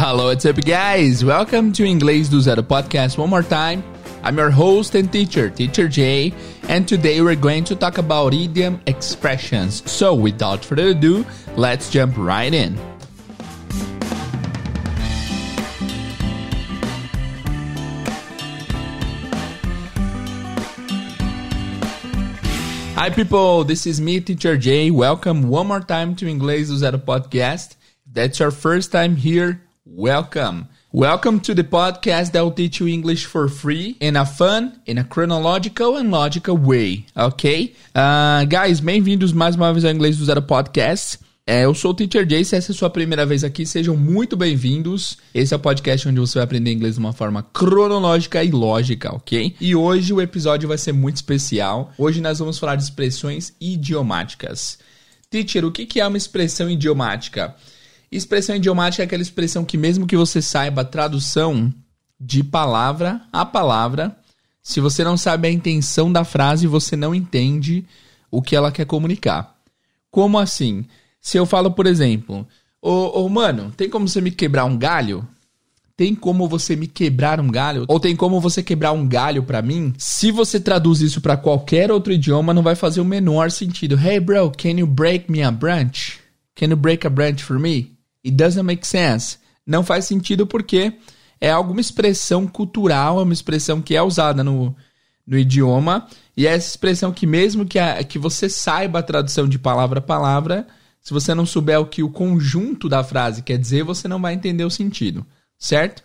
Hello, what's up, guys? Welcome to Inglês do Zero podcast one more time. I'm your host and teacher, Teacher Jay, and today we're going to talk about idiom expressions. So, without further ado, let's jump right in. Hi, people. This is me, Teacher Jay. Welcome one more time to Inglês do Zero podcast. If that's your first time here, welcome. Welcome to the podcast that will teach you English for free in a fun, in a chronological and logical way, ok? Uh, guys, bem-vindos mais uma vez ao Inglês do Zero Podcast. É, eu sou o Teacher Jay, se essa é a sua primeira vez aqui, sejam muito bem-vindos. Esse é o podcast onde você vai aprender inglês de uma forma cronológica e lógica, ok? E hoje o episódio vai ser muito especial. Hoje nós vamos falar de expressões idiomáticas. Teacher, o que é uma expressão idiomática? Expressão idiomática é aquela expressão que, mesmo que você saiba a tradução de palavra a palavra, se você não sabe a intenção da frase, você não entende o que ela quer comunicar. Como assim? Se eu falo, por exemplo, ô, mano, tem como você me quebrar um galho? Tem como você me quebrar um galho? Ou tem como você quebrar um galho para mim? Se você traduz isso para qualquer outro idioma, não vai fazer o menor sentido. Hey bro, can you break me a branch? Can you break a branch for me? It doesn't make sense. Não faz sentido porque é alguma expressão cultural, é uma expressão que é usada no, no idioma, e é essa expressão que mesmo que, a, que você saiba a tradução de palavra a palavra, se você não souber o que o conjunto da frase quer dizer, você não vai entender o sentido, certo?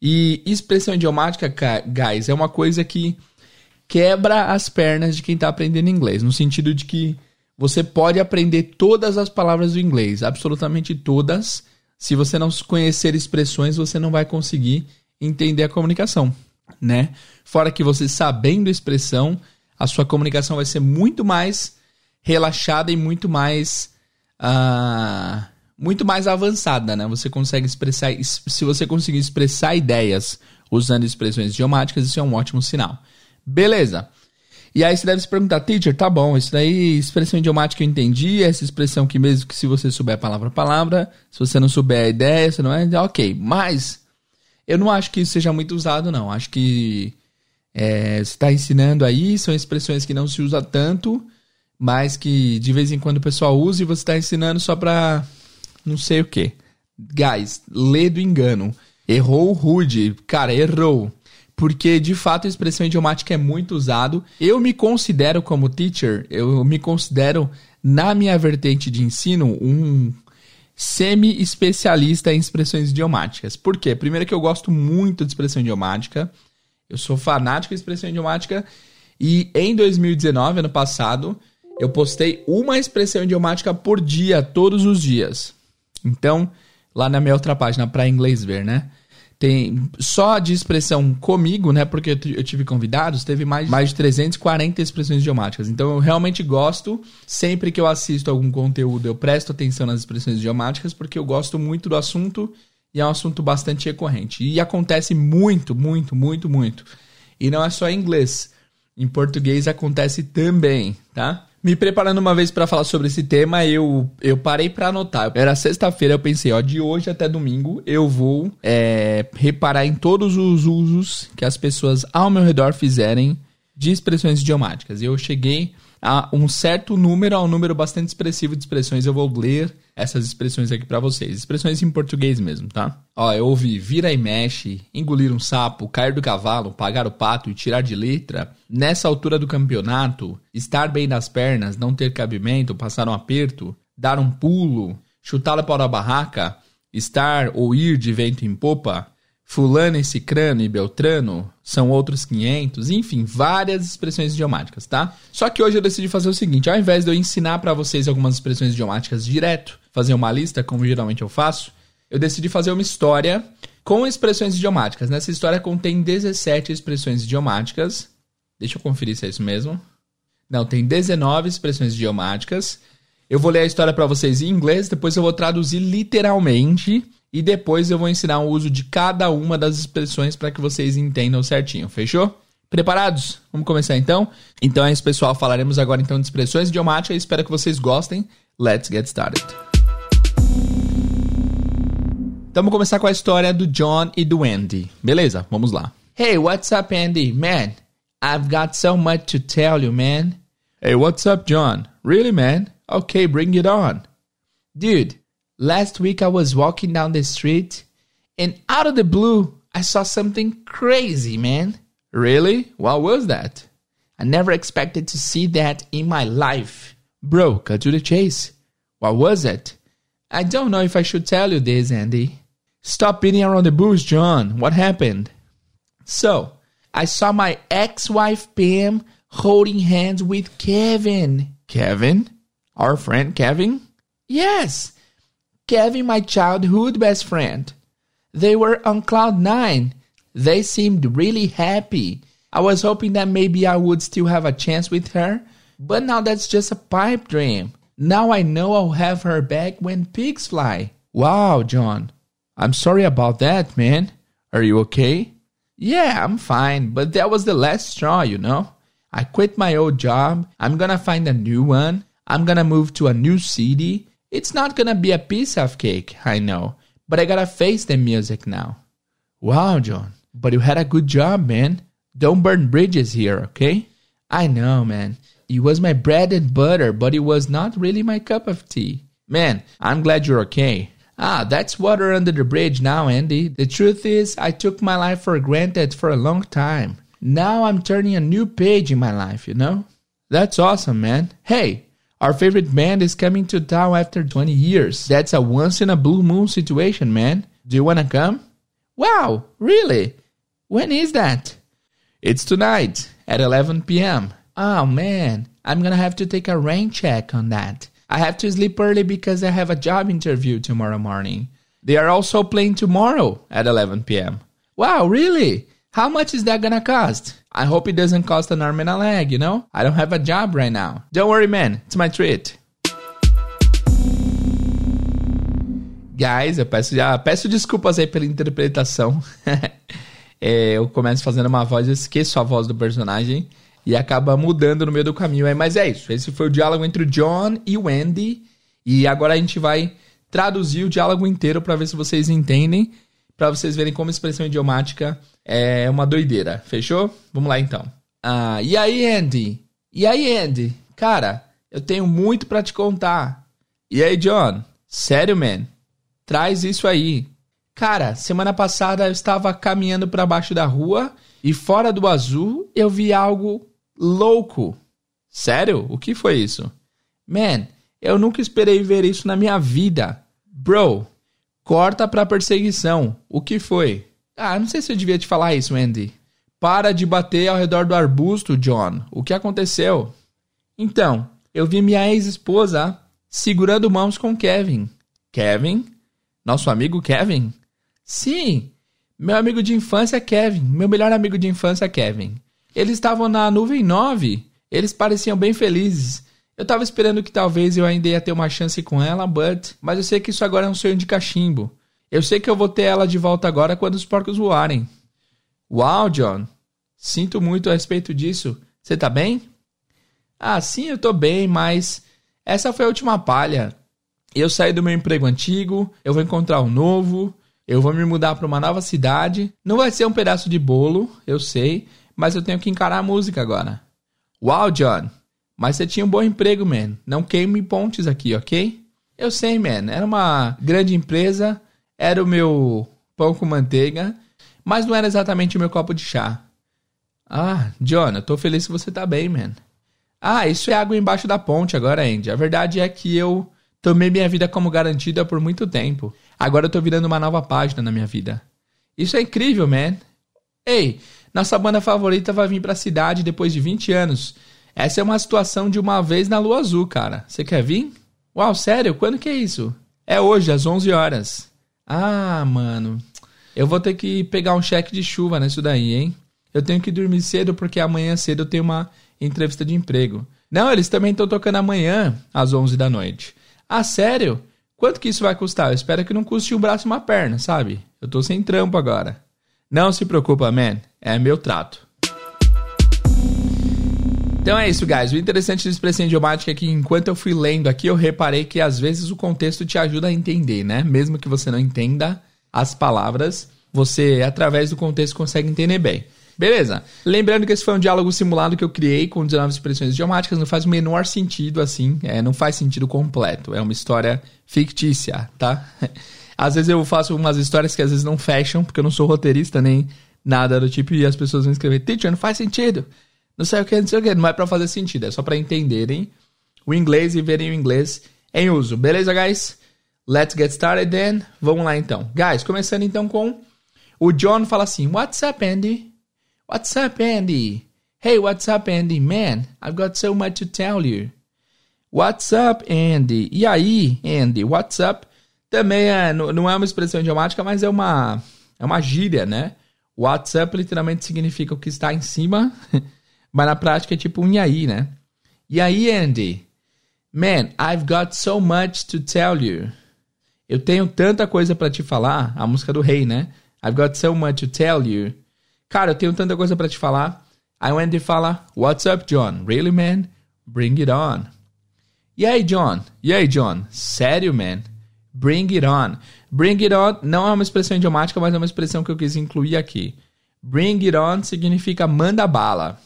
E expressão idiomática, guys, é uma coisa que quebra as pernas de quem está aprendendo inglês, no sentido de que você pode aprender todas as palavras do inglês, absolutamente todas. Se você não conhecer expressões, você não vai conseguir entender a comunicação, né? Fora que você sabendo expressão, a sua comunicação vai ser muito mais relaxada e muito mais uh, muito mais avançada, né? Você consegue expressar, se você conseguir expressar ideias usando expressões idiomáticas, isso é um ótimo sinal. Beleza. E aí você deve se perguntar, teacher, tá bom, isso daí, expressão idiomática eu entendi, essa expressão que mesmo que se você souber palavra a palavra, se você não souber a ideia, você não é, ok, mas eu não acho que isso seja muito usado, não. Acho que é, você está ensinando aí, são expressões que não se usa tanto, mas que de vez em quando o pessoal usa e você está ensinando só pra não sei o que. Guys, lê do engano. Errou rude. Cara, errou. Porque de fato a expressão idiomática é muito usado. Eu me considero como teacher, eu me considero na minha vertente de ensino um semi-especialista em expressões idiomáticas. Por quê? Primeiro que eu gosto muito de expressão idiomática. Eu sou fanático de expressão idiomática e em 2019, ano passado, eu postei uma expressão idiomática por dia, todos os dias. Então, lá na minha outra página, para inglês ver, né? Tem só de expressão comigo, né? Porque eu tive convidados, teve mais, mais de 340 expressões idiomáticas. Então eu realmente gosto, sempre que eu assisto algum conteúdo, eu presto atenção nas expressões idiomáticas, porque eu gosto muito do assunto e é um assunto bastante recorrente. E acontece muito, muito, muito, muito. E não é só em inglês. Em português acontece também, tá? Me preparando uma vez para falar sobre esse tema, eu, eu parei para anotar. Era sexta-feira, eu pensei, ó, de hoje até domingo eu vou é, reparar em todos os usos que as pessoas ao meu redor fizerem de expressões idiomáticas. E eu cheguei a um certo número, a um número bastante expressivo de expressões. Eu vou ler essas expressões aqui para vocês. Expressões em português mesmo, tá? Ó, eu ouvi vira e mexe, engolir um sapo, cair do cavalo, pagar o pato e tirar de letra. Nessa altura do campeonato, estar bem nas pernas, não ter cabimento, passar um aperto, dar um pulo, chutar para a barraca, estar ou ir de vento em popa, fulano e cicrano e beltrano são outros 500, enfim, várias expressões idiomáticas, tá? Só que hoje eu decidi fazer o seguinte, ao invés de eu ensinar para vocês algumas expressões idiomáticas direto, fazer uma lista, como geralmente eu faço, eu decidi fazer uma história com expressões idiomáticas. Nessa história contém 17 expressões idiomáticas. Deixa eu conferir se é isso mesmo. Não, tem 19 expressões idiomáticas. Eu vou ler a história para vocês em inglês, depois eu vou traduzir literalmente e depois eu vou ensinar o uso de cada uma das expressões para que vocês entendam certinho, fechou? Preparados? Vamos começar então? Então é isso, pessoal. Falaremos agora então de expressões idiomáticas. Espero que vocês gostem. Let's get started. Então vamos começar com a história do John e do Andy. Beleza, vamos lá. Hey, what's up, Andy? Man, I've got so much to tell you, man. Hey, what's up, John? Really, man? Okay, bring it on. Dude, last week I was walking down the street and out of the blue, I saw something crazy, man. Really? What was that? I never expected to see that in my life. Bro, cut to the chase. What was it? I don't know if I should tell you this, Andy. Stop beating around the bush, John. What happened? So, I saw my ex wife Pam holding hands with Kevin. Kevin? Our friend Kevin? Yes, Kevin, my childhood best friend. They were on cloud nine. They seemed really happy. I was hoping that maybe I would still have a chance with her, but now that's just a pipe dream. Now I know I'll have her back when pigs fly. Wow, John. I'm sorry about that, man. Are you okay? Yeah, I'm fine, but that was the last straw, you know? I quit my old job. I'm gonna find a new one. I'm gonna move to a new city. It's not gonna be a piece of cake, I know, but I gotta face the music now. Wow, John, but you had a good job, man. Don't burn bridges here, okay? I know, man. It was my bread and butter, but it was not really my cup of tea. Man, I'm glad you're okay. Ah, that's water under the bridge now, Andy. The truth is, I took my life for granted for a long time. Now I'm turning a new page in my life, you know? That's awesome, man. Hey, our favorite band is coming to town after 20 years. That's a once in a blue moon situation, man. Do you want to come? Wow, really? When is that? It's tonight at 11 p.m. Oh man, I'm gonna have to take a rain check on that. I have to sleep early because I have a job interview tomorrow morning. They are also playing tomorrow at 11 p.m. Wow, really? How much is that gonna cost? I hope it doesn't cost an arm and a leg, you know? I don't have a job right now. Don't worry, man. It's my treat. Guys, eu peço, já, peço desculpas aí pela interpretação. é, eu começo fazendo uma voz, eu esqueço a voz do personagem e acaba mudando no meio do caminho. É, mas é isso. Esse foi o diálogo entre o John e o Andy. E agora a gente vai traduzir o diálogo inteiro para ver se vocês entendem, para vocês verem como expressão idiomática é uma doideira. Fechou? Vamos lá então. Ah, e aí, Andy? E aí, Andy? Cara, eu tenho muito para te contar. E aí, John? Sério, man? Traz isso aí. Cara, semana passada eu estava caminhando para baixo da rua e fora do azul eu vi algo louco. Sério? O que foi isso? Man, eu nunca esperei ver isso na minha vida. Bro, corta pra perseguição. O que foi? Ah, não sei se eu devia te falar isso, Andy. Para de bater ao redor do arbusto, John. O que aconteceu? Então, eu vi minha ex-esposa segurando mãos com Kevin. Kevin? Nosso amigo Kevin? Sim, meu amigo de infância Kevin. Meu melhor amigo de infância Kevin. Eles estavam na nuvem 9. Eles pareciam bem felizes. Eu tava esperando que talvez eu ainda ia ter uma chance com ela, but... Mas eu sei que isso agora é um sonho de cachimbo. Eu sei que eu vou ter ela de volta agora quando os porcos voarem. Uau, John. Sinto muito a respeito disso. Você tá bem? Ah, sim, eu tô bem, mas essa foi a última palha. Eu saí do meu emprego antigo, eu vou encontrar um novo, eu vou me mudar para uma nova cidade. Não vai ser um pedaço de bolo, eu sei, mas eu tenho que encarar a música agora. Uau, John. Mas você tinha um bom emprego, man. Não queime pontes aqui, ok? Eu sei, man. Era uma grande empresa era o meu pão com manteiga, mas não era exatamente o meu copo de chá. Ah, John, eu tô feliz que você tá bem, man. Ah, isso é água embaixo da ponte agora, Andy. A verdade é que eu tomei minha vida como garantida por muito tempo. Agora eu tô virando uma nova página na minha vida. Isso é incrível, man. Ei, nossa banda favorita vai vir pra cidade depois de 20 anos. Essa é uma situação de uma vez na lua azul, cara. Você quer vir? Uau, sério? Quando que é isso? É hoje, às 11 horas. Ah, mano. Eu vou ter que pegar um cheque de chuva nisso daí, hein? Eu tenho que dormir cedo porque amanhã cedo eu tenho uma entrevista de emprego. Não, eles também estão tocando amanhã, às 11 da noite. Ah, sério? Quanto que isso vai custar? Eu espero que não custe um braço e uma perna, sabe? Eu tô sem trampo agora. Não se preocupa, man. É meu trato. Então é isso, guys. O interessante da expressão idiomática é que enquanto eu fui lendo aqui, eu reparei que às vezes o contexto te ajuda a entender, né? Mesmo que você não entenda, as palavras, você, através do contexto, consegue entender bem. Beleza. Lembrando que esse foi um diálogo simulado que eu criei com 19 expressões idiomáticas, não faz o menor sentido assim, é, não faz sentido completo. É uma história fictícia, tá? Às vezes eu faço umas histórias que às vezes não fecham, porque eu não sou roteirista nem nada do tipo, e as pessoas vão escrever, teacher, não faz sentido. Não sei o que, não sei o que. Não é pra fazer sentido, é só para entenderem o inglês e verem o inglês em uso. Beleza, guys? Let's get started then. Vamos lá então. Guys, começando então com o John fala assim: What's up, Andy? What's up, Andy? Hey, what's up, Andy? Man, I've got so much to tell you. What's up, Andy? E aí, Andy? What's up? Também é, não é uma expressão idiomática, mas é uma, é uma gíria, né? What's up literalmente significa o que está em cima, mas na prática é tipo um e aí, né? E aí, Andy? Man, I've got so much to tell you. Eu tenho tanta coisa para te falar. A música do rei, né? I've got so much to tell you. Cara, eu tenho tanta coisa para te falar. Aí o Andy fala, What's up, John? Really, man? Bring it on. E aí, John? E aí, John? Sério, man? Bring it on. Bring it on não é uma expressão idiomática, mas é uma expressão que eu quis incluir aqui. Bring it on significa manda bala.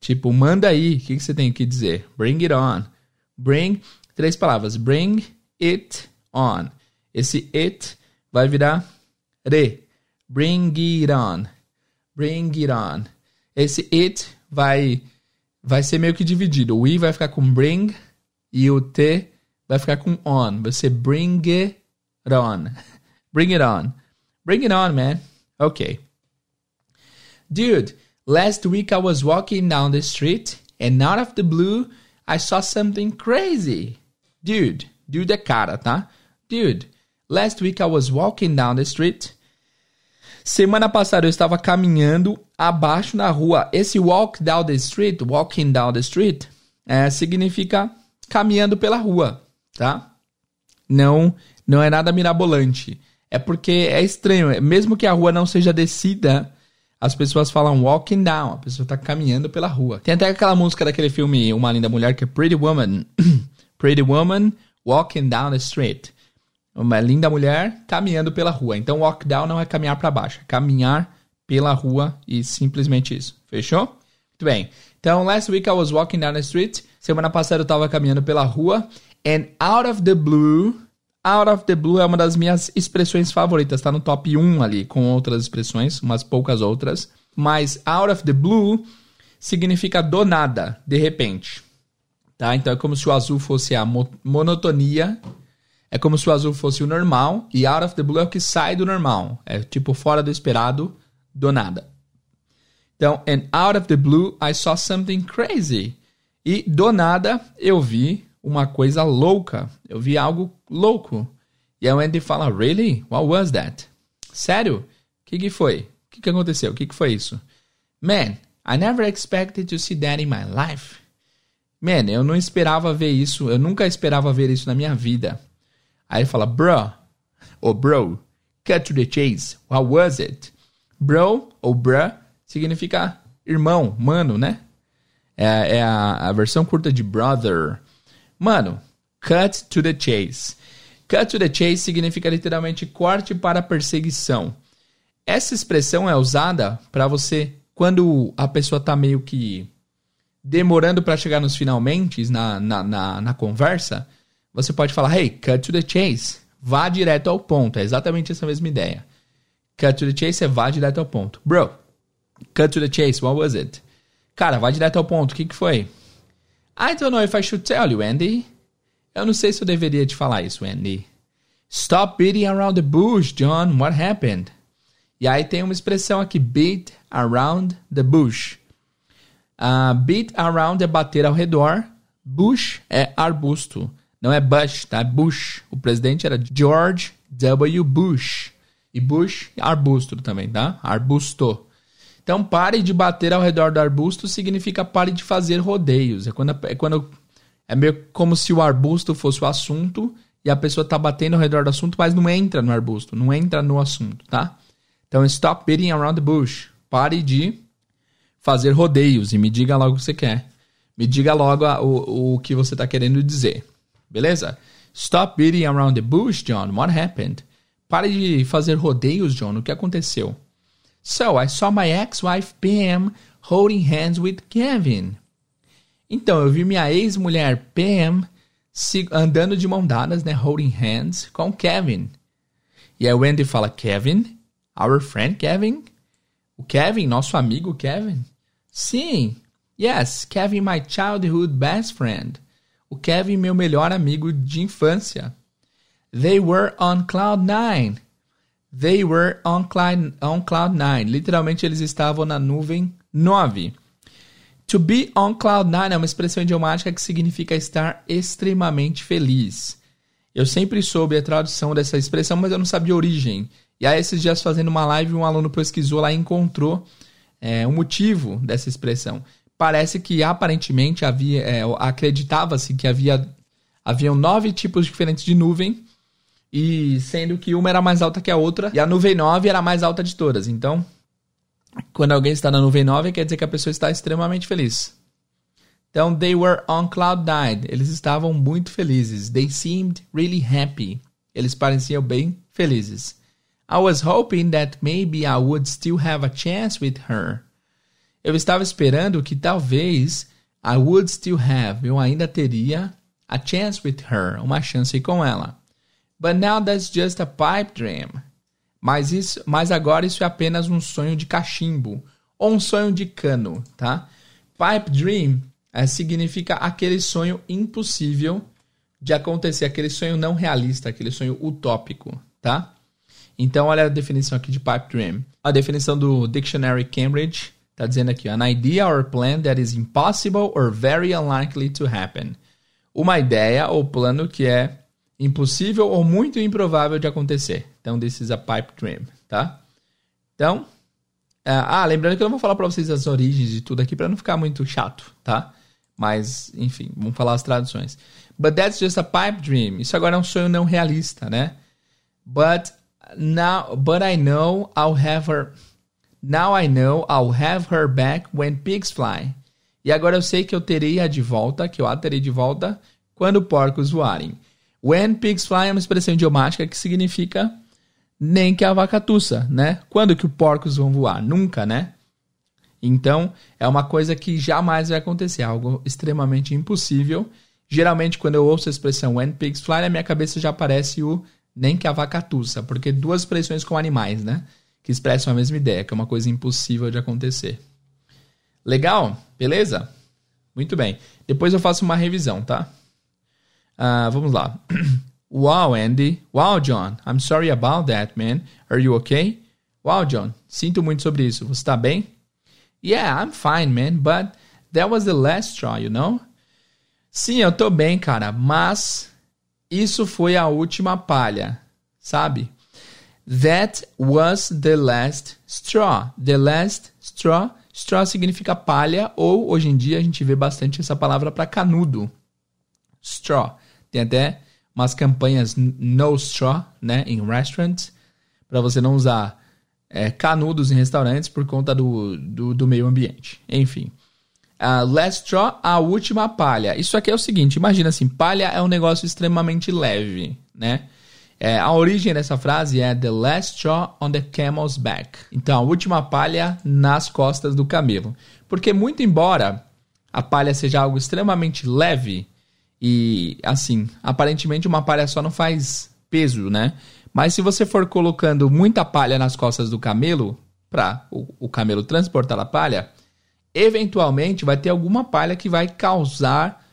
Tipo, manda aí. O que, você tem que dizer? Bring it on. Bring, três palavras. Bring it on. Esse it vai virar re. Bring it on. Bring it on. Esse it vai vai ser meio que dividido. O i vai ficar com bring e o t vai ficar com on. Vai ser bring it on. Bring it on. Bring it on, man. Okay. Dude, last week I was walking down the street and out of the blue I saw something crazy. Dude, dude é cara, tá? Dude, last week I was walking down the street. Semana passada eu estava caminhando abaixo na rua. Esse walk down the street, walking down the street, é, significa caminhando pela rua, tá? Não, não é nada mirabolante. É porque é estranho, mesmo que a rua não seja descida, as pessoas falam walking down, a pessoa está caminhando pela rua. Tem até aquela música daquele filme Uma Linda Mulher que é Pretty Woman. Pretty Woman walking down the street. Uma linda mulher caminhando pela rua. Então walk down não é caminhar para baixo, é caminhar pela rua e simplesmente isso. Fechou? Muito bem. Então, last week I was walking down the street. Semana passada eu estava caminhando pela rua. And out of the blue, out of the blue é uma das minhas expressões favoritas. Tá no top 1 ali, com outras expressões, umas poucas outras. Mas out of the blue significa do nada, de repente. Tá? Então é como se o azul fosse a mo monotonia. É como se o azul fosse o normal. E out of the blue é o que sai do normal. É tipo fora do esperado, do nada. Então, and out of the blue, I saw something crazy. E do nada, eu vi uma coisa louca. Eu vi algo louco. E aí o Andy fala, really? What was that? Sério? O que, que foi? O que, que aconteceu? O que, que foi isso? Man, I never expected to see that in my life. Man, eu não esperava ver isso. Eu nunca esperava ver isso na minha vida. Aí ele fala, bro, ou bro, cut to the chase. What was it? Bro ou bruh significa irmão, mano, né? É, é a, a, versão curta de brother. Mano, cut to the chase. Cut to the chase significa literalmente corte para perseguição. Essa expressão é usada para você quando a pessoa tá meio que demorando para chegar nos finalmente na, na, na, na, conversa. Você pode falar, hey, cut to the chase. Vá direto ao ponto. É exatamente essa mesma ideia. Cut to the chase é vá direto ao ponto. Bro, cut to the chase, what was it? Cara, vai direto ao ponto, o que, que foi? I don't know if I should tell you, Andy. Eu não sei se eu deveria te falar isso, Andy. Stop beating around the bush, John. What happened? E aí tem uma expressão aqui, beat around the bush. Uh, beat around é bater ao redor. Bush é arbusto. Não é Bush, tá? É Bush. O presidente era George W. Bush. E bush, arbusto também, tá? Arbusto. Então, pare de bater ao redor do arbusto significa pare de fazer rodeios. É quando, é quando é meio como se o arbusto fosse o assunto e a pessoa tá batendo ao redor do assunto, mas não entra no arbusto, não entra no assunto, tá? Então, stop beating around the bush. Pare de fazer rodeios e me diga logo o que você quer. Me diga logo a, o, o que você está querendo dizer. Beleza? Stop beating around the bush, John. What happened? Pare de fazer rodeios, John. O que aconteceu? So, I saw my ex-wife Pam holding hands with Kevin. Então, eu vi minha ex-mulher Pam andando de mão dadas, né? Holding hands com Kevin. E aí o Wendy fala, Kevin? Our friend Kevin? O Kevin, nosso amigo Kevin? Sim. Yes, Kevin, my childhood best friend. O Kevin, meu melhor amigo de infância. They were on cloud nine. They were on cloud, on cloud nine. Literalmente, eles estavam na nuvem 9. To be on cloud nine é uma expressão idiomática que significa estar extremamente feliz. Eu sempre soube a tradução dessa expressão, mas eu não sabia a origem. E aí, esses dias fazendo uma live, um aluno pesquisou lá e encontrou é, o motivo dessa expressão. Parece que aparentemente havia, é, acreditava-se que havia haviam nove tipos diferentes de nuvem, e sendo que uma era mais alta que a outra, e a nuvem 9 era a mais alta de todas. Então, quando alguém está na nuvem 9, quer dizer que a pessoa está extremamente feliz. Então, they were on cloud nine. Eles estavam muito felizes. They seemed really happy. Eles pareciam bem felizes. I was hoping that maybe I would still have a chance with her. Eu estava esperando que talvez I would still have, eu ainda teria a chance with her, uma chance com ela. But now that's just a pipe dream. Mas, isso, mas agora isso é apenas um sonho de cachimbo ou um sonho de cano, tá? Pipe dream é, significa aquele sonho impossível de acontecer, aquele sonho não realista, aquele sonho utópico, tá? Então, olha a definição aqui de pipe dream. A definição do Dictionary Cambridge está dizendo aqui: an idea or plan that is impossible or very unlikely to happen. Uma ideia ou plano que é impossível ou muito improvável de acontecer. Então, this is a pipe dream, tá? Então, é, ah, lembrando que eu não vou falar para vocês as origens de tudo aqui para não ficar muito chato, tá? Mas, enfim, vamos falar as traduções. But that's just a pipe dream. Isso agora é um sonho não realista, né? But now, but I know I'll have her. Now I know I'll have her back when pigs fly. E agora eu sei que eu terei a de volta, que eu a terei de volta quando porcos voarem. When pigs fly é uma expressão idiomática que significa nem que a vaca tussa, né? Quando que os porcos vão voar? Nunca, né? Então, é uma coisa que jamais vai acontecer, algo extremamente impossível. Geralmente, quando eu ouço a expressão when pigs fly, na minha cabeça já aparece o nem que a vaca tussa, porque duas expressões com animais, né? Que expressam a mesma ideia, que é uma coisa impossível de acontecer. Legal? Beleza? Muito bem. Depois eu faço uma revisão, tá? Uh, vamos lá. wow, Andy. Wow, John. I'm sorry about that, man. Are you okay? Wow, John. Sinto muito sobre isso. Você está bem? Yeah, I'm fine, man. But that was the last straw, you know? Sim, eu tô bem, cara. Mas isso foi a última palha, sabe? That was the last straw. The last straw. Straw significa palha ou hoje em dia a gente vê bastante essa palavra para canudo. Straw. Tem até umas campanhas no straw, né, em restaurants, para você não usar é, canudos em restaurantes por conta do, do, do meio ambiente. Enfim. Uh, last straw, a última palha. Isso aqui é o seguinte, imagina assim, palha é um negócio extremamente leve, né? É, a origem dessa frase é the last straw on the camel's back. Então, a última palha nas costas do camelo. Porque muito embora a palha seja algo extremamente leve, e assim, aparentemente uma palha só não faz peso, né? Mas se você for colocando muita palha nas costas do camelo, para o, o camelo transportar a palha, eventualmente vai ter alguma palha que vai causar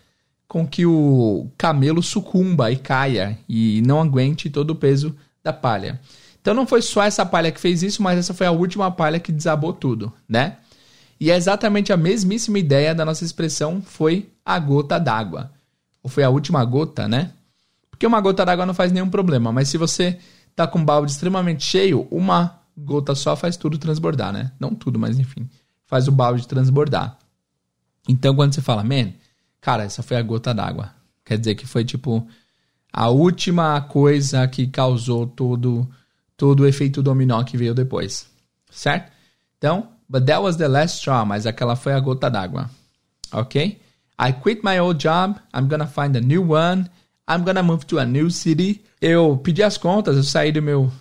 com que o camelo sucumba e caia e não aguente todo o peso da palha. Então não foi só essa palha que fez isso, mas essa foi a última palha que desabou tudo, né? E é exatamente a mesmíssima ideia da nossa expressão foi a gota d'água ou foi a última gota, né? Porque uma gota d'água não faz nenhum problema, mas se você tá com um balde extremamente cheio, uma gota só faz tudo transbordar, né? Não tudo, mas enfim, faz o balde transbordar. Então quando você fala, man, cara, essa foi a gota d'água. Quer dizer que foi tipo a última coisa que causou todo todo o efeito dominó que veio depois. Certo? Então, but that was the last straw, mas aquela foi a gota d'água. OK? I quit my old job. I'm gonna find a new one. I'm gonna move to a new city. Eu pedi as contas, eu saí do meu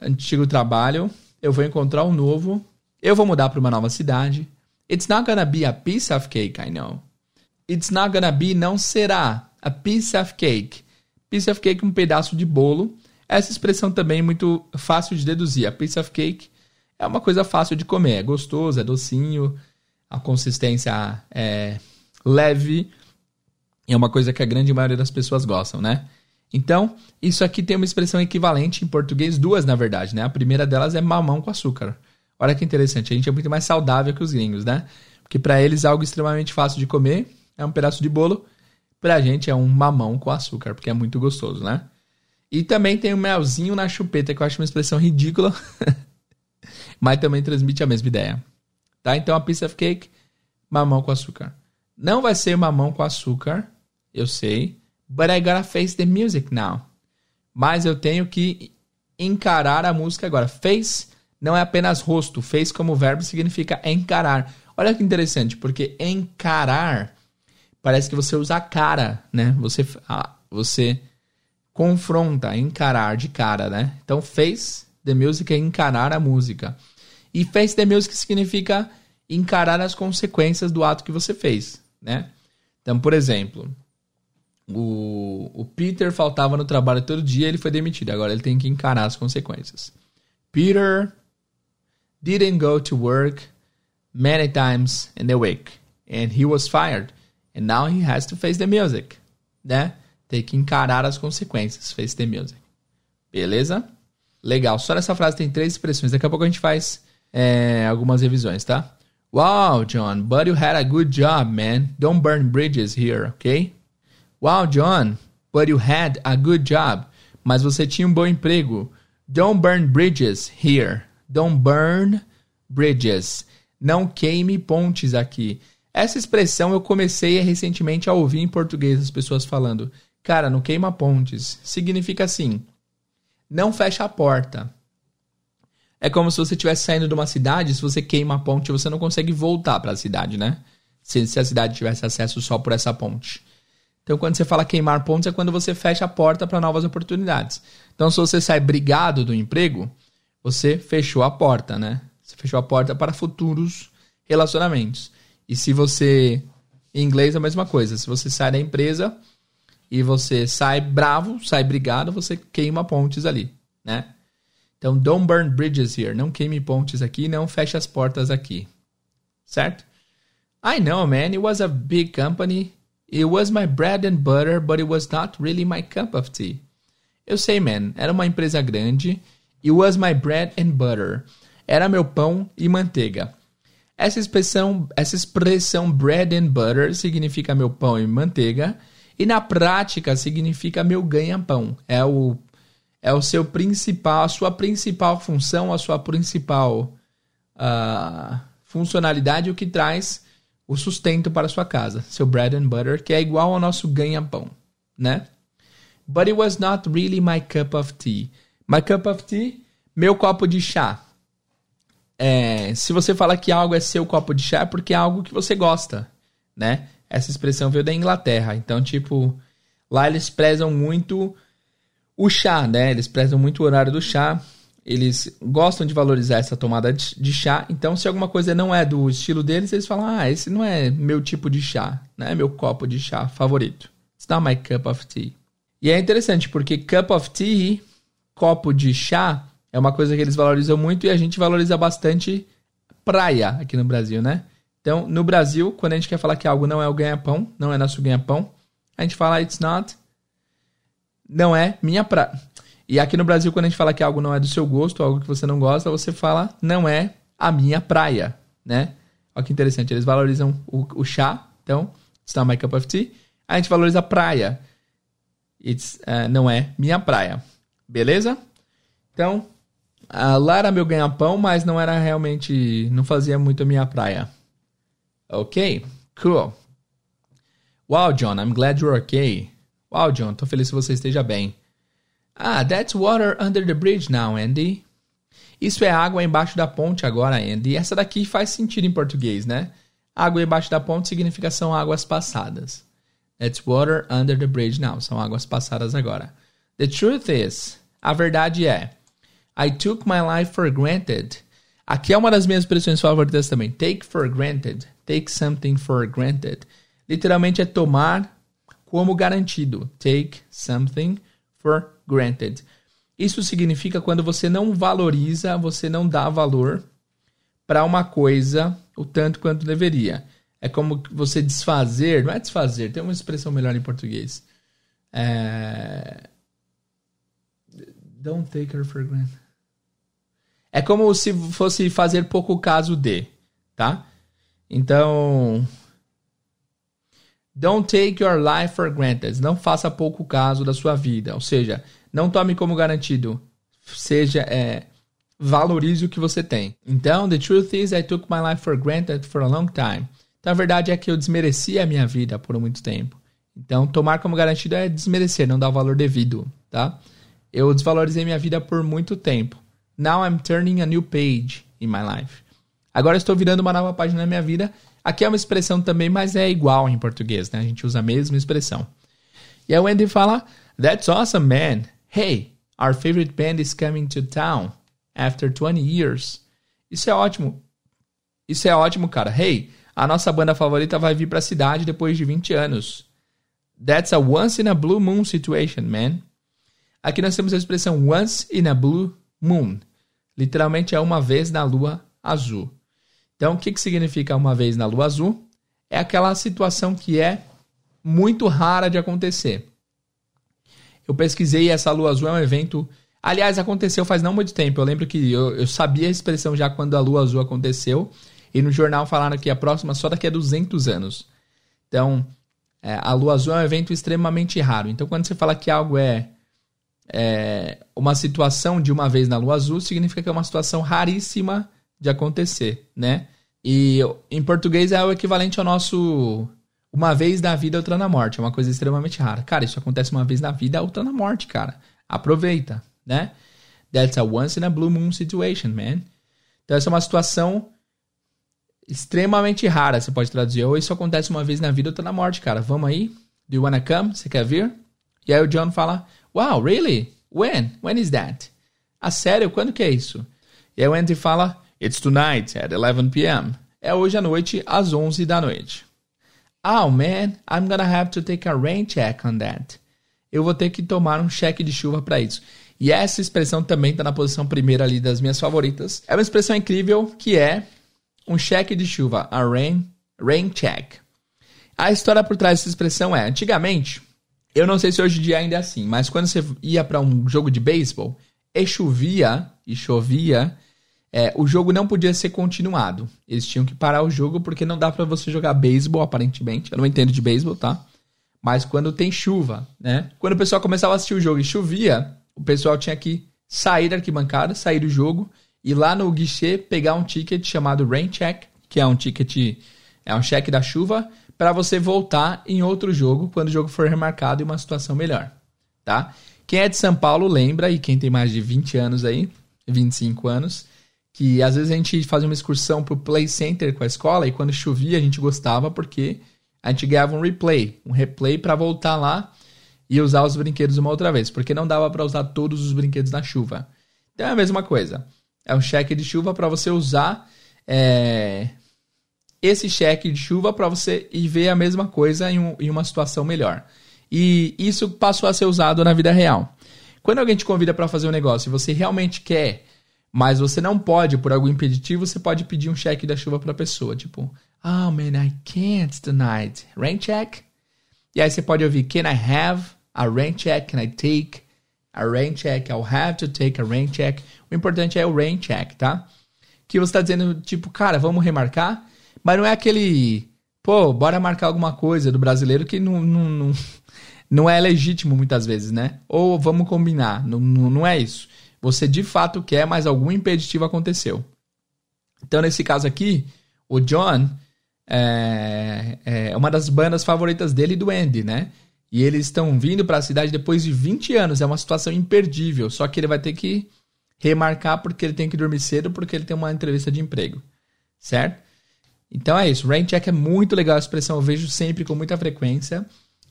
antigo trabalho, eu vou encontrar um novo, eu vou mudar para uma nova cidade. It's not gonna be a piece of cake, I know. It's not gonna be, não será, a piece of cake. Piece of cake, um pedaço de bolo. Essa expressão também é muito fácil de deduzir. A piece of cake é uma coisa fácil de comer, é gostoso, é docinho, a consistência é leve, é uma coisa que a grande maioria das pessoas gostam, né? Então, isso aqui tem uma expressão equivalente em português, duas na verdade, né? A primeira delas é mamão com açúcar. Olha que interessante, a gente é muito mais saudável que os gringos, né? Porque para eles algo extremamente fácil de comer é um pedaço de bolo, pra gente é um mamão com açúcar, porque é muito gostoso, né? E também tem o melzinho na chupeta, que eu acho uma expressão ridícula, mas também transmite a mesma ideia. Tá? Então a piece of cake, mamão com açúcar. Não vai ser mamão com açúcar, eu sei, but I gotta face the music now. Mas eu tenho que encarar a música agora. Face não é apenas rosto, face como verbo significa encarar. Olha que interessante, porque encarar parece que você usa a cara, né? Você, você confronta, encarar de cara, né? Então, face the music é encarar a música. E face the music significa encarar as consequências do ato que você fez, né? Então, por exemplo, o, o Peter faltava no trabalho todo dia, ele foi demitido. Agora ele tem que encarar as consequências. Peter didn't go to work many times in the week and he was fired. And now he has to face the music, né? Tem que encarar as consequências, face the music. Beleza? Legal. Só nessa frase tem três expressões. Daqui a pouco a gente faz é, algumas revisões, tá? Wow, John, but you had a good job, man. Don't burn bridges here, ok? Wow, John, but you had a good job. Mas você tinha um bom emprego. Don't burn bridges here. Don't burn bridges. Não queime pontes aqui. Essa expressão eu comecei recentemente a ouvir em português as pessoas falando. Cara, não queima pontes. Significa assim: não fecha a porta. É como se você estivesse saindo de uma cidade, se você queima a ponte, você não consegue voltar para a cidade, né? Se, se a cidade tivesse acesso só por essa ponte. Então, quando você fala queimar pontes, é quando você fecha a porta para novas oportunidades. Então, se você sai brigado do emprego, você fechou a porta, né? Você fechou a porta para futuros relacionamentos. E se você. Em inglês é a mesma coisa. Se você sai da empresa e você sai bravo, sai brigado, você queima pontes ali, né? Então, don't burn bridges here. Não queime pontes aqui, não feche as portas aqui. Certo? I know, man. It was a big company. It was my bread and butter, but it was not really my cup of tea. Eu sei, man. Era uma empresa grande. It was my bread and butter. Era meu pão e manteiga. Essa expressão, essa expressão bread and butter significa meu pão e manteiga, e na prática significa meu ganha-pão. É o é o seu principal, a sua principal função, a sua principal uh, funcionalidade, o que traz o sustento para a sua casa, seu bread and butter, que é igual ao nosso ganha-pão, né? But it was not really my cup of tea. My cup of tea, meu copo de chá. É, se você fala que algo é seu copo de chá, é porque é algo que você gosta, né? Essa expressão veio da Inglaterra. Então, tipo, lá eles prezam muito o chá, né? Eles prezam muito o horário do chá. Eles gostam de valorizar essa tomada de chá. Então, se alguma coisa não é do estilo deles, eles falam: Ah, esse não é meu tipo de chá, né? Meu copo de chá favorito. It's not my cup of tea. E é interessante porque cup of tea, copo de chá, é uma coisa que eles valorizam muito e a gente valoriza bastante praia aqui no Brasil, né? Então, no Brasil, quando a gente quer falar que algo não é o ganha-pão, não é nosso ganha-pão, a gente fala it's not, não é minha praia. E aqui no Brasil, quando a gente fala que algo não é do seu gosto, algo que você não gosta, você fala não é a minha praia, né? Olha que interessante, eles valorizam o, o chá, então, it's not my cup of tea. A gente valoriza a praia, it's, uh, não é minha praia, beleza? Então, uh, lá era meu ganha-pão, mas não era realmente, não fazia muito a minha praia. Ok, cool. Wow, John, I'm glad you're okay. Wow, John, tô feliz que você esteja bem. Ah, that's water under the bridge now, Andy. Isso é água embaixo da ponte agora, Andy. Essa daqui faz sentido em português, né? Água embaixo da ponte significa são águas passadas. That's water under the bridge now. São águas passadas agora. The truth is, a verdade é, I took my life for granted. Aqui é uma das minhas expressões favoritas também. Take for granted. Take something for granted. Literalmente é tomar como garantido. Take something for granted. Isso significa quando você não valoriza, você não dá valor para uma coisa o tanto quanto deveria. É como você desfazer, não é desfazer, tem uma expressão melhor em português. É... Don't take her for granted. É como se fosse fazer pouco caso de, tá? Então, don't take your life for granted. Não faça pouco caso da sua vida. Ou seja, não tome como garantido. Seja, é, valorize o que você tem. Então, the truth is, I took my life for granted for a long time. Então, a verdade é que eu desmereci a minha vida por muito tempo. Então, tomar como garantido é desmerecer, não dar o valor devido, tá? Eu desvalorizei minha vida por muito tempo. Now I'm turning a new page in my life. Agora estou virando uma nova página na minha vida. Aqui é uma expressão também, mas é igual em português, né? A gente usa a mesma expressão. E aí o Andy fala: That's awesome, man. Hey, our favorite band is coming to town after 20 years. Isso é ótimo. Isso é ótimo, cara. Hey, a nossa banda favorita vai vir para a cidade depois de 20 anos. That's a once in a blue moon situation, man. Aqui nós temos a expressão once in a blue moon. Literalmente é uma vez na lua azul. Então, o que, que significa uma vez na lua azul? É aquela situação que é muito rara de acontecer. Eu pesquisei essa lua azul é um evento. Aliás, aconteceu faz não muito tempo. Eu lembro que eu, eu sabia a expressão já quando a lua azul aconteceu. E no jornal falaram que a próxima só daqui a 200 anos. Então, é, a lua azul é um evento extremamente raro. Então, quando você fala que algo é é, uma situação de uma vez na lua azul significa que é uma situação raríssima de acontecer, né? E em português é o equivalente ao nosso uma vez na vida, outra na morte. É uma coisa extremamente rara. Cara, isso acontece uma vez na vida, outra na morte, cara. Aproveita, né? That's a once in a blue moon situation, man. Então essa é uma situação extremamente rara, você pode traduzir. Ou isso acontece uma vez na vida, outra na morte, cara. Vamos aí? Do you wanna come? Você quer vir? E aí o John fala, Wow, really? When? When is that? Ah, sério? Quando que é isso? E aí o Andy fala, It's tonight at 11 p.m. É hoje à noite, às 11 da noite. Oh man, I'm gonna have to take a rain check on that. Eu vou ter que tomar um cheque de chuva para isso. E essa expressão também está na posição primeira ali das minhas favoritas. É uma expressão incrível que é um cheque de chuva, a rain, rain check. A história por trás dessa expressão é, antigamente, eu não sei se hoje em dia ainda é assim, mas quando você ia para um jogo de beisebol e chovia, e chovia, é, o jogo não podia ser continuado. Eles tinham que parar o jogo porque não dá para você jogar beisebol, aparentemente. Eu não entendo de beisebol, tá? Mas quando tem chuva, né? Quando o pessoal começava a assistir o jogo e chovia, o pessoal tinha que sair da arquibancada, sair do jogo e lá no guichê pegar um ticket chamado rain check, que é um ticket, é um cheque da chuva, para você voltar em outro jogo quando o jogo for remarcado em uma situação melhor, tá? Quem é de São Paulo lembra, e quem tem mais de 20 anos aí, 25 anos, que às vezes a gente fazia uma excursão pro Play Center com a escola e quando chovia a gente gostava porque a gente ganhava um replay, um replay para voltar lá e usar os brinquedos uma outra vez, porque não dava para usar todos os brinquedos na chuva. Então é a mesma coisa. É um cheque de chuva para você usar é, esse cheque de chuva para você ir ver a mesma coisa em, um, em uma situação melhor. E isso passou a ser usado na vida real. Quando alguém te convida para fazer um negócio e você realmente quer, mas você não pode por algum impeditivo, você pode pedir um cheque da chuva para a pessoa, tipo, oh man, I can't tonight. Rain check? E aí você pode ouvir, can I have a rain check? Can I take a rain check? I'll have to take a rain check. O importante é o rain check, tá? Que você está dizendo, tipo, cara, vamos remarcar? Mas não é aquele, pô, bora marcar alguma coisa do brasileiro que não, não, não, não é legítimo muitas vezes, né? Ou vamos combinar, não, não, não é isso. Você de fato quer, mas algum impeditivo aconteceu. Então, nesse caso aqui, o John é, é uma das bandas favoritas dele e do Andy, né? E eles estão vindo para a cidade depois de 20 anos. É uma situação imperdível. Só que ele vai ter que remarcar porque ele tem que dormir cedo, porque ele tem uma entrevista de emprego. Certo? Então é isso. Rain check é muito legal a expressão, eu vejo sempre com muita frequência.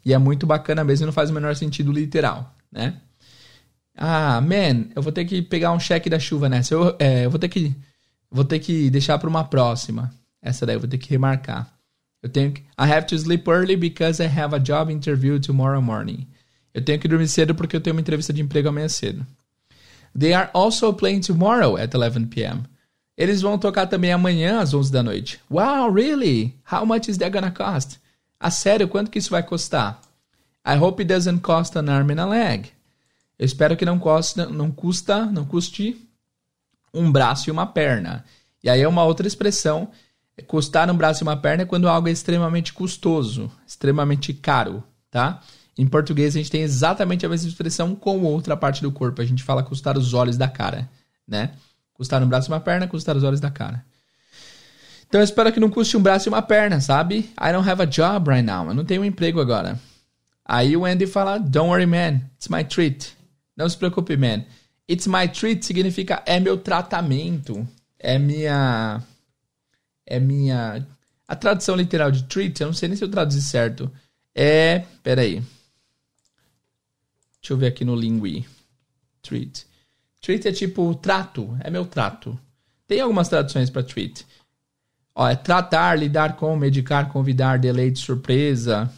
E é muito bacana mesmo não faz o menor sentido literal, né? Ah, man, eu vou ter que pegar um cheque da chuva nessa. Eu, é, eu vou ter que vou ter que deixar para uma próxima. Essa daí eu vou ter que remarcar. Eu tenho que I have to sleep early because I have a job interview tomorrow morning. Eu tenho que dormir cedo porque eu tenho uma entrevista de emprego amanhã cedo. They are also playing tomorrow at 11 p.m. Eles vão tocar também amanhã às 11 da noite. Wow, really? How much is that gonna cost? A sério, quanto que isso vai custar? I hope it doesn't cost an arm and a leg. Eu espero que não custa, não custa, não custe um braço e uma perna. E aí é uma outra expressão. Custar um braço e uma perna é quando algo é extremamente custoso, extremamente caro, tá? Em português, a gente tem exatamente a mesma expressão com outra parte do corpo. A gente fala custar os olhos da cara, né? Custar um braço e uma perna, custar os olhos da cara. Então eu espero que não custe um braço e uma perna, sabe? I don't have a job right now. Eu não tenho um emprego agora. Aí o Andy fala: Don't worry, man. It's my treat. Não se preocupe, man. It's my treat significa é meu tratamento. É minha. É minha. A tradução literal de treat, eu não sei nem se eu traduzi certo. É. Peraí. Deixa eu ver aqui no Lingui. Treat. Treat é tipo trato, é meu trato. Tem algumas traduções para treat. Ó, é tratar, lidar com, medicar, convidar, deleite, surpresa,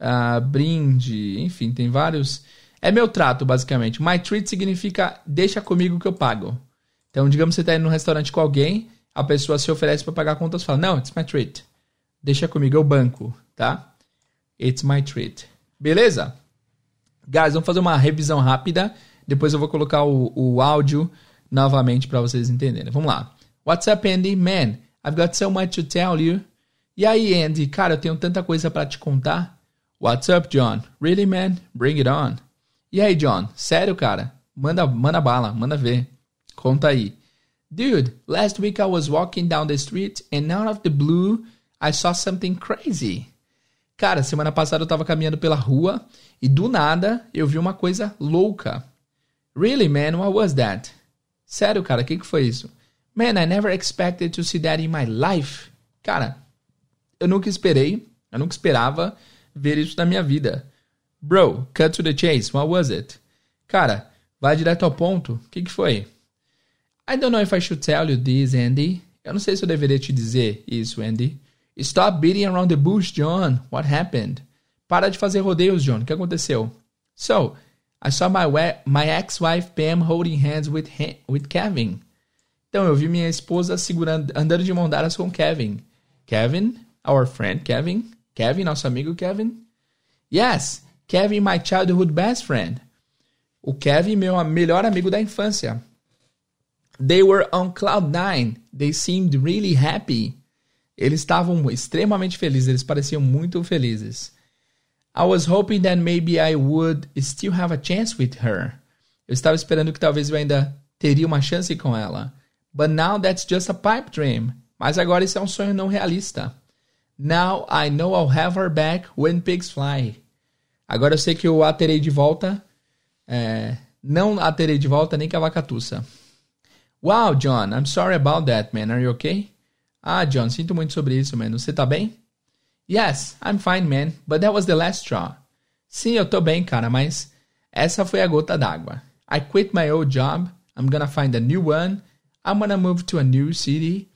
uh, brinde, enfim, tem vários. É meu trato, basicamente. My treat significa deixa comigo que eu pago. Então, digamos que você está indo num restaurante com alguém, a pessoa se oferece para pagar contas, fala, não, it's my treat. Deixa comigo, eu banco, tá? It's my treat. Beleza? Guys, vamos fazer uma revisão rápida. Depois eu vou colocar o, o áudio novamente para vocês entenderem. Vamos lá. What's up, Andy? Man, I've got so much to tell you. E aí, Andy? Cara, eu tenho tanta coisa para te contar. What's up, John? Really, man? Bring it on. E aí, John? Sério, cara? Manda, manda bala, manda ver. Conta aí. Dude, last week I was walking down the street and out of the blue I saw something crazy. Cara, semana passada eu tava caminhando pela rua e do nada eu vi uma coisa louca. Really, man, what was that? Sério, cara, o que, que foi isso? Man, I never expected to see that in my life. Cara, eu nunca esperei, eu nunca esperava ver isso na minha vida. Bro, cut to the chase, what was it? Cara, vai direto ao ponto, o que, que foi? I don't know if I should tell you this, Andy. Eu não sei se eu deveria te dizer isso, Andy. Stop beating around the bush, John. What happened? Para de fazer rodeios, John. O que aconteceu? So, I saw my, my ex-wife Pam holding hands with, with Kevin. Então, eu vi minha esposa segurando, andando de mão dadas com Kevin. Kevin, our friend Kevin. Kevin, nosso amigo Kevin. Yes, Kevin, my childhood best friend. O Kevin, meu melhor amigo da infância. They were on cloud nine. They seemed really happy. Eles estavam extremamente felizes, eles pareciam muito felizes. I was hoping that maybe I would still have a chance with her. Eu estava esperando que talvez eu ainda teria uma chance com ela. But now that's just a pipe dream. Mas agora isso é um sonho não realista. Now I know I'll have her back when pigs fly. Agora eu sei que eu a terei de volta. É, não a terei de volta nem com a vacatuça. Wow, John, I'm sorry about that, man. Are you okay? Ah, John, sinto muito sobre isso, man. Você tá bem? Yes, I'm fine, man. But that was the last straw. Sim, eu tô bem, cara, mas essa foi a gota d'água. I quit my old job. I'm gonna find a new one. I'm gonna move to a new city.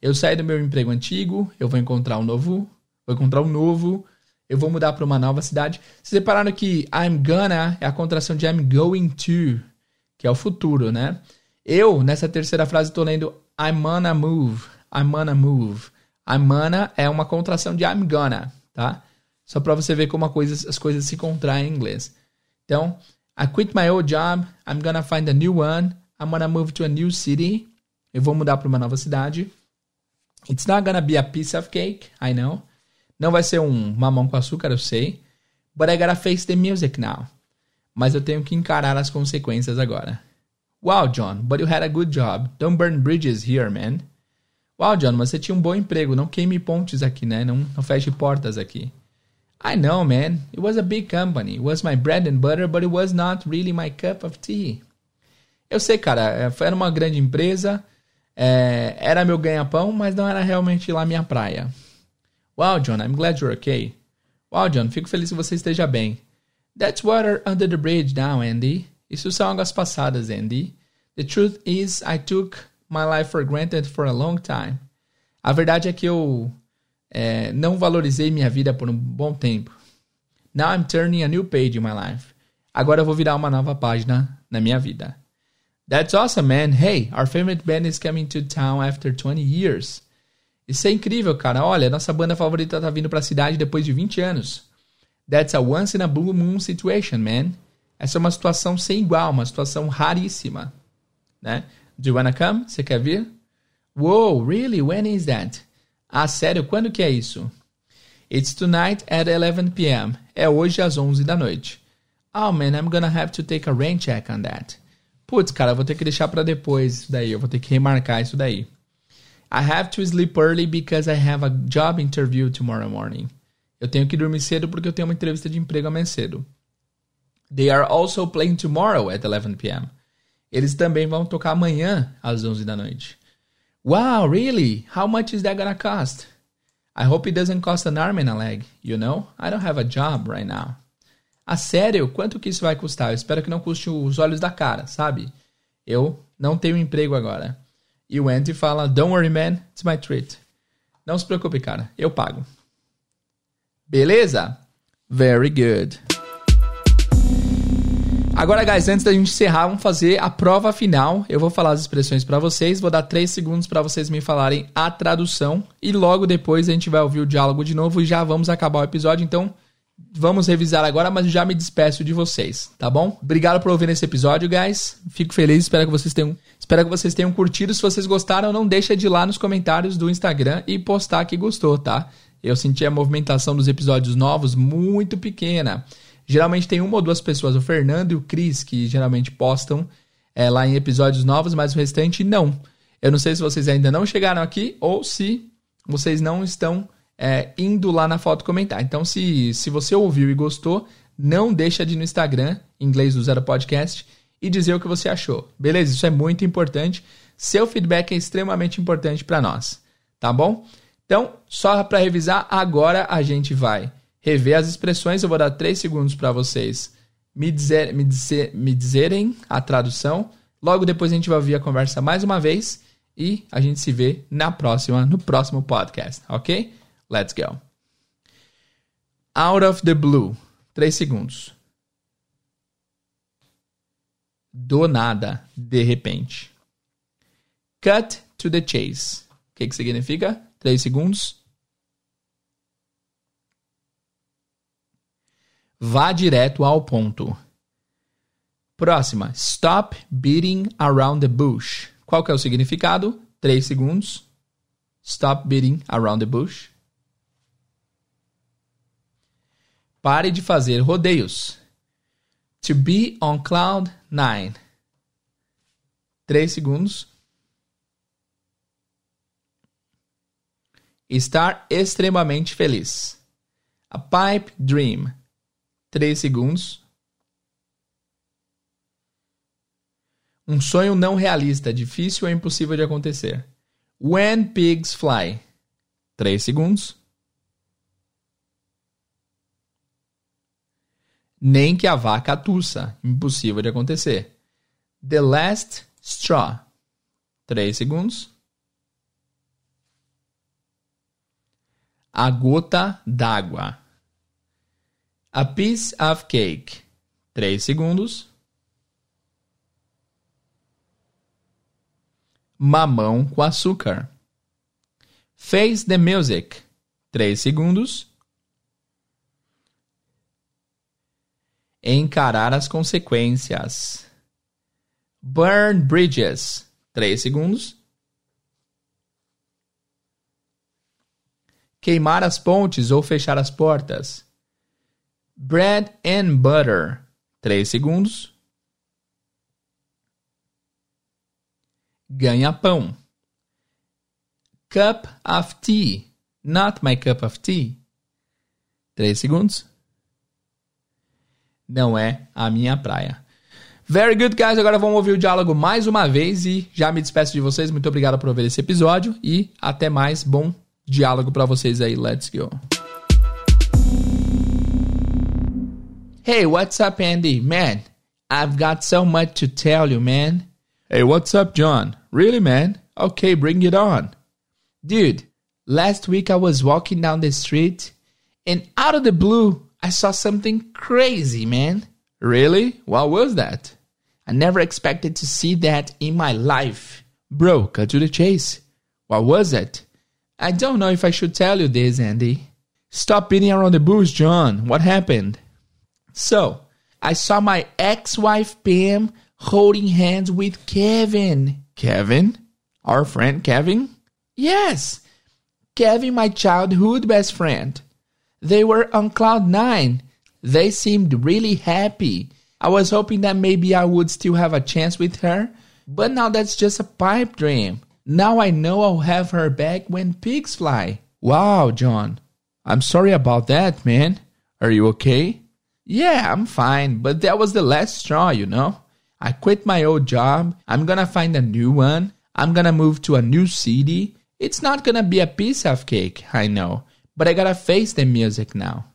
Eu saí do meu emprego antigo, eu vou encontrar um novo, vou encontrar um novo, eu vou mudar para uma nova cidade. Vocês repararam que I'm gonna é a contração de I'm going to, que é o futuro, né? Eu, nessa terceira frase, estou lendo I'm gonna move. I'm gonna move. I'm gonna é uma contração de I'm gonna, tá? Só para você ver como coisa, as coisas se contraem em inglês. Então, I quit my old job. I'm gonna find a new one. I'm gonna move to a new city. Eu vou mudar para uma nova cidade. It's not gonna be a piece of cake, I know. Não vai ser um mamão com açúcar, eu sei. But I gotta face the music now. Mas eu tenho que encarar as consequências agora. Wow, John, but you had a good job. Don't burn bridges here, man. Wow, John, mas você tinha um bom emprego. Não queime pontes aqui, né? Não, não feche portas aqui. I know, man. It was a big company. It was my bread and butter, but it was not really my cup of tea. Eu sei, cara. É, era uma grande empresa. É, era meu ganha-pão, mas não era realmente lá minha praia. Wow, John, I'm glad you're okay. Wow, John, fico feliz que você esteja bem. That's water under the bridge now, Andy. Isso são águas passadas, Andy. The truth is, I took my life for granted for a long time. A verdade é que eu é, não valorizei minha vida por um bom tempo. Now I'm turning a new page in my life. Agora eu vou virar uma nova página na minha vida. That's awesome, man. Hey, our favorite band is coming to town after 20 years. Isso é incrível, cara. Olha, nossa banda favorita tá vindo pra cidade depois de 20 anos. That's a once in a blue moon situation, man. Essa é uma situação sem igual, uma situação raríssima, né? Do you wanna come? Você quer vir? Whoa, really? When is that? Ah, sério? Quando que é isso? It's tonight at 11 p.m. É hoje às 11 da noite. Oh man, I'm gonna have to take a rain check on that. Putz, cara, vou ter que deixar para depois isso daí. Eu vou ter que remarcar isso daí. I have to sleep early because I have a job interview tomorrow morning. Eu tenho que dormir cedo porque eu tenho uma entrevista de emprego amanhã cedo. They are also playing tomorrow at 11 p.m. Eles também vão tocar amanhã às 11 da noite. Wow, really? How much is that gonna cost? I hope it doesn't cost an arm and a leg. You know, I don't have a job right now. A sério, quanto que isso vai custar? Eu espero que não custe os olhos da cara, sabe? Eu não tenho emprego agora. E o Andy fala: Don't worry, man, it's my treat. Não se preocupe, cara, eu pago. Beleza? Very good. Agora, guys, antes da gente encerrar, vamos fazer a prova final. Eu vou falar as expressões para vocês, vou dar 3 segundos para vocês me falarem a tradução e logo depois a gente vai ouvir o diálogo de novo e já vamos acabar o episódio. Então, Vamos revisar agora, mas já me despeço de vocês, tá bom? Obrigado por ouvir esse episódio, guys. Fico feliz, espero que vocês tenham, espero que vocês tenham curtido. Se vocês gostaram, não deixa de ir lá nos comentários do Instagram e postar que gostou, tá? Eu senti a movimentação dos episódios novos muito pequena. Geralmente tem uma ou duas pessoas, o Fernando e o Cris, que geralmente postam é, lá em episódios novos, mas o restante não. Eu não sei se vocês ainda não chegaram aqui ou se vocês não estão é, indo lá na foto comentar. Então, se, se você ouviu e gostou, não deixa de ir no Instagram, inglês do Zero Podcast, e dizer o que você achou. Beleza? Isso é muito importante. Seu feedback é extremamente importante para nós. Tá bom? Então, só para revisar, agora a gente vai rever as expressões. Eu vou dar 3 segundos para vocês me, dizer, me, dizer, me dizerem a tradução. Logo depois a gente vai ouvir a conversa mais uma vez e a gente se vê na próxima, no próximo podcast, ok? Let's go. Out of the blue. Três segundos. Do nada, de repente. Cut to the chase. O que, que significa? Três segundos. Vá direto ao ponto. Próxima. Stop beating around the bush. Qual que é o significado? Três segundos. Stop beating around the bush. Pare de fazer rodeios. To be on cloud nine. Três segundos. Estar extremamente feliz. A pipe dream. Três segundos. Um sonho não realista, difícil ou impossível de acontecer. When pigs fly. Três segundos. Nem que a vaca tussa. Impossível de acontecer. The last straw. Três segundos. A gota d'água. A piece of cake. Três segundos. Mamão com açúcar. Face the music. Três segundos. Encarar as consequências. Burn bridges. 3 segundos. Queimar as pontes ou fechar as portas. Bread and butter. 3 segundos. Ganha-pão. Cup of tea. Not my cup of tea. 3 segundos não é a minha praia. Very good, guys. Agora vamos ouvir o diálogo mais uma vez e já me despeço de vocês. Muito obrigado por ver esse episódio e até mais. Bom diálogo para vocês aí. Let's go. Hey, what's up, Andy? Man, I've got so much to tell you, man. Hey, what's up, John? Really, man? Okay, bring it on. Dude, last week I was walking down the street and out of the blue, I saw something crazy, man. Really? What was that? I never expected to see that in my life. Bro, cut to the chase. What was it? I don't know if I should tell you this, Andy. Stop beating around the bush, John. What happened? So, I saw my ex wife Pam holding hands with Kevin. Kevin? Our friend Kevin? Yes, Kevin, my childhood best friend. They were on cloud nine. They seemed really happy. I was hoping that maybe I would still have a chance with her, but now that's just a pipe dream. Now I know I'll have her back when pigs fly. Wow, John. I'm sorry about that, man. Are you okay? Yeah, I'm fine, but that was the last straw, you know? I quit my old job. I'm gonna find a new one. I'm gonna move to a new city. It's not gonna be a piece of cake, I know, but I gotta face the music now.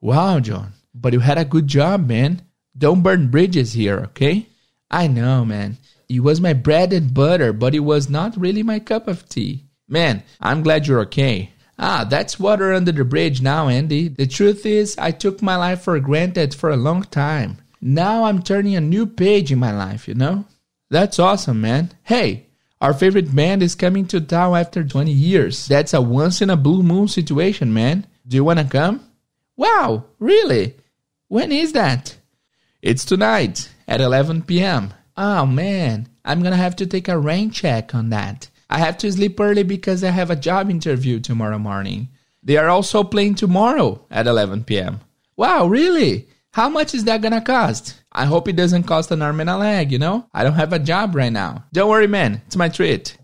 Wow, John, but you had a good job, man. Don't burn bridges here, okay? I know, man. It was my bread and butter, but it was not really my cup of tea. Man, I'm glad you're okay. Ah, that's water under the bridge now, Andy. The truth is, I took my life for granted for a long time. Now I'm turning a new page in my life, you know? That's awesome, man. Hey, our favorite band is coming to town after 20 years. That's a once in a blue moon situation, man. Do you want to come? Wow, really? When is that? It's tonight at 11 p.m. Oh man, I'm gonna have to take a rain check on that. I have to sleep early because I have a job interview tomorrow morning. They are also playing tomorrow at 11 p.m. Wow, really? How much is that gonna cost? I hope it doesn't cost an arm and a leg, you know? I don't have a job right now. Don't worry, man, it's my treat.